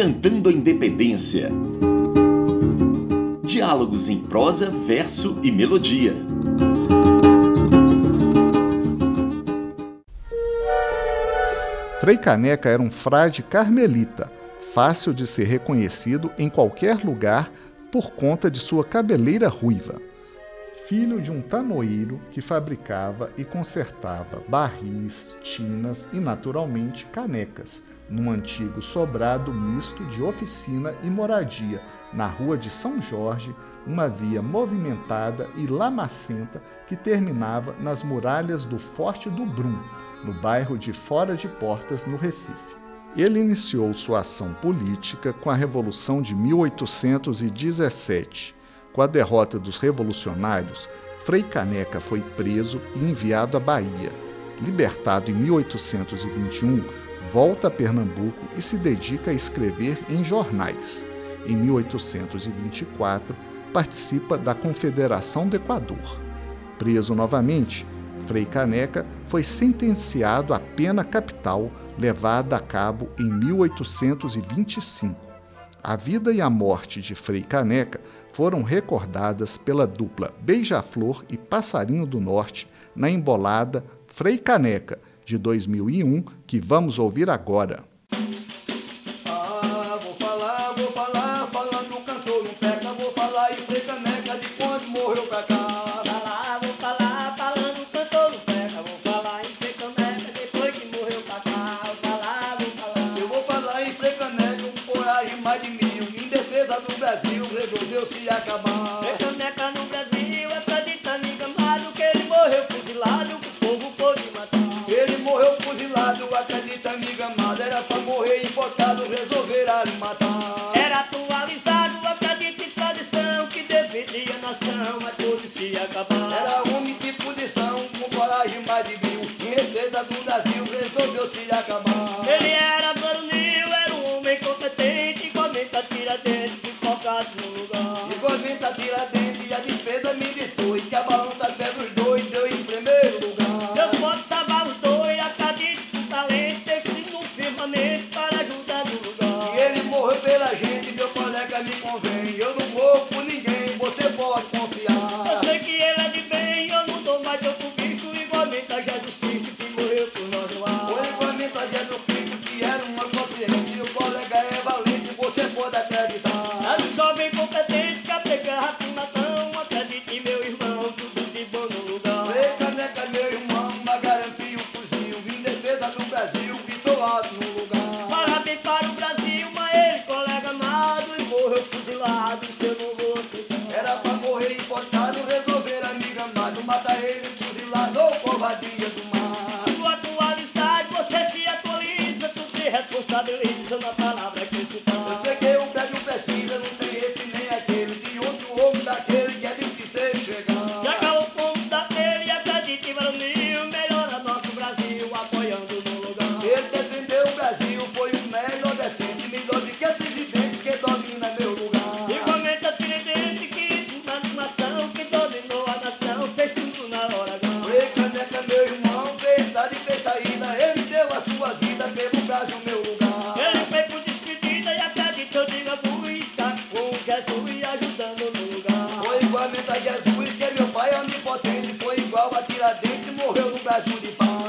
Cantando a Independência. Diálogos em prosa, verso e melodia. Frei Caneca era um frade carmelita, fácil de ser reconhecido em qualquer lugar por conta de sua cabeleira ruiva filho de um tanoeiro que fabricava e consertava barris, tinas e, naturalmente, canecas, num antigo sobrado misto de oficina e moradia, na rua de São Jorge, uma via movimentada e lamacenta que terminava nas muralhas do Forte do Brum, no bairro de Fora de Portas, no Recife. Ele iniciou sua ação política com a Revolução de 1817 com a derrota dos revolucionários, Frei Caneca foi preso e enviado à Bahia. Libertado em 1821, volta a Pernambuco e se dedica a escrever em jornais. Em 1824, participa da Confederação do Equador. Preso novamente, Frei Caneca foi sentenciado à pena capital levada a cabo em 1825. A vida e a morte de Frei Caneca foram recordadas pela dupla Beija-Flor e Passarinho do Norte na embolada Frei Caneca, de 2001, que vamos ouvir agora. 在土地方。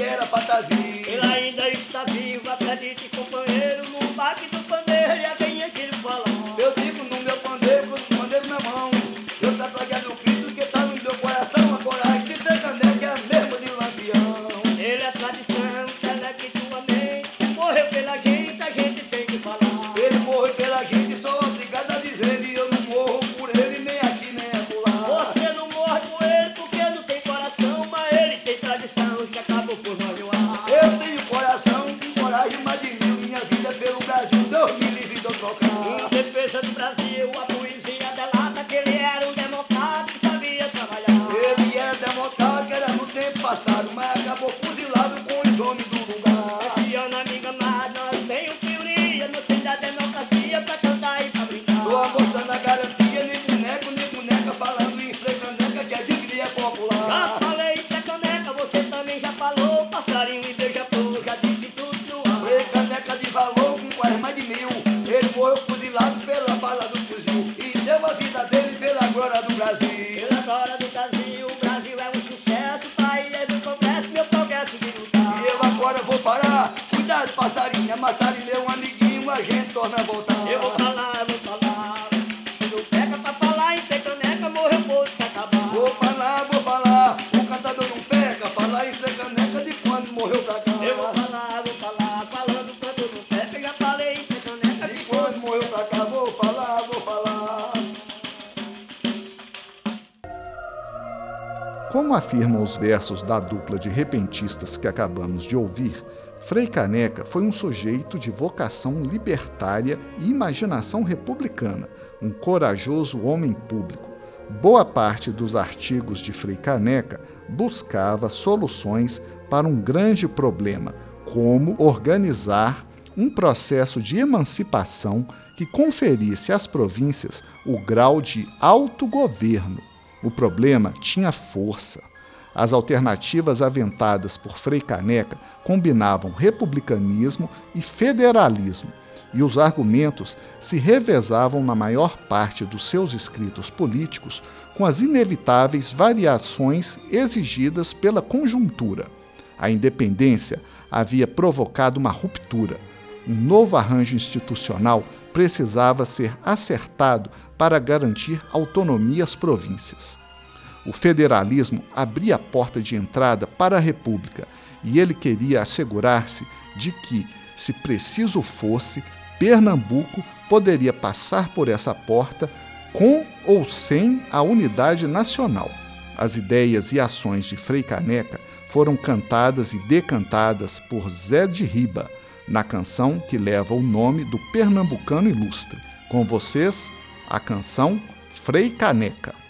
era fantasia. Homens do lugar. Esse ano, amiga, mas nós tem um teoria, não tem da democracia pra cantar e pra brincar. Tô mostrando a garantia, nem boneco, nem boneca, falando em Frei Caneca, que a alegria é Já popular. falei pra caneca, você também já falou, passarinho e beija-flor, já disse tudo no ar. Frei Caneca de valor com quase mais de mil. Ele morreu fuzilado pela bala do fuzil e deu a vida dele pela glória do Brasil. Pela glória do Brasil, torna a voltar. Eu vou falar, eu vou falar. Não pega pra falar em ser caneca, morreu por se acabar. Vou falar, vou falar. O cantador não pega. Falar em Frei Caneca de quando morreu pra cá. Eu vou falar, vou falar, falando quando não pega, já falei em ser caneca, De que quando morreu pra cá, vou falar, vou falar. Como afirmam os versos da dupla de repentistas que acabamos de ouvir, Frei Caneca foi um sujeito de vocação libertária e imaginação republicana, um corajoso homem público. Boa parte dos artigos de Frei Caneca buscava soluções para um grande problema, como organizar um processo de emancipação que conferisse às províncias o grau de autogoverno. O problema tinha força. As alternativas aventadas por Frei Caneca combinavam republicanismo e federalismo, e os argumentos se revezavam na maior parte dos seus escritos políticos com as inevitáveis variações exigidas pela conjuntura. A independência havia provocado uma ruptura. Um novo arranjo institucional precisava ser acertado para garantir autonomia às províncias. O federalismo abria a porta de entrada para a República e ele queria assegurar-se de que, se preciso fosse, Pernambuco poderia passar por essa porta com ou sem a unidade nacional. As ideias e ações de Frei Caneca foram cantadas e decantadas por Zé de Riba, na canção que leva o nome do pernambucano ilustre. Com vocês, a canção Frei Caneca.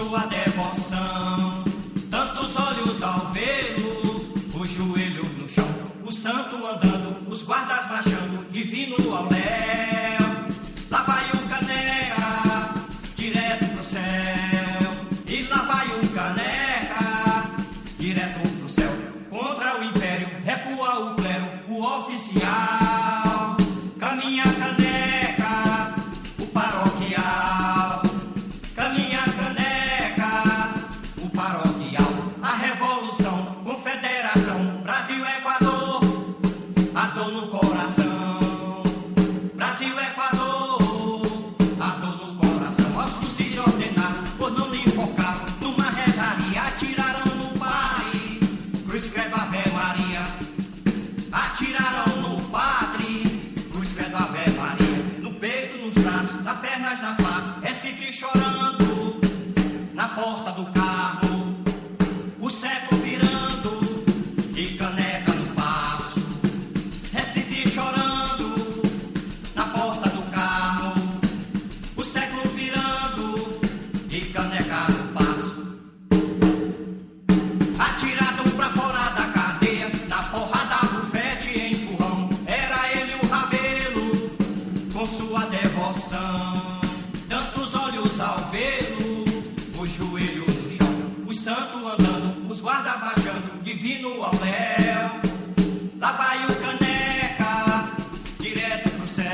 Sua devoção. Tantos olhos ao vê-lo, o joelho no chão. O santo andando, os guardas marchando, divino ao léu. Lá vai o caneca, direto pro céu. E lá vai o caneca, direto pro céu. Contra o império, recua o clero, o oficial. my head. Os santos andando, os guardas marchando, divino ao léu. Lá vai o caneca, direto pro céu.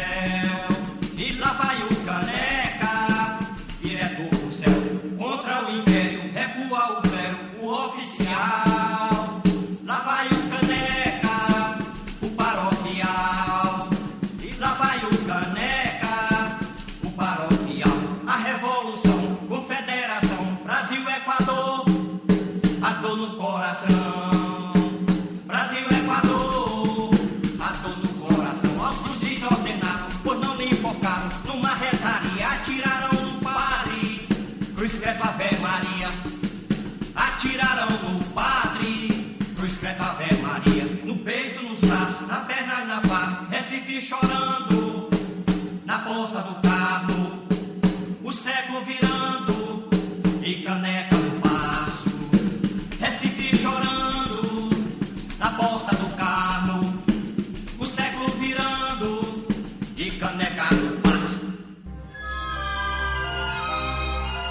E lá vai o caneca, direto pro céu. Contra o império, recua o clero, o oficial. Lá vai o caneca, o paroquial. E lá vai o caneca,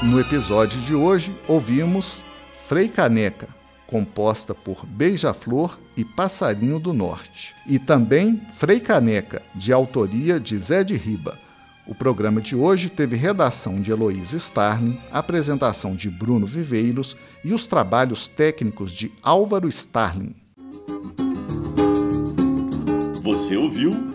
No episódio de hoje, ouvimos Frei Caneca, composta por Beija-Flor e Passarinho do Norte, e também Frei Caneca, de autoria de Zé de Riba. O programa de hoje teve redação de Heloísa Starling, apresentação de Bruno Viveiros e os trabalhos técnicos de Álvaro Starling. Você ouviu?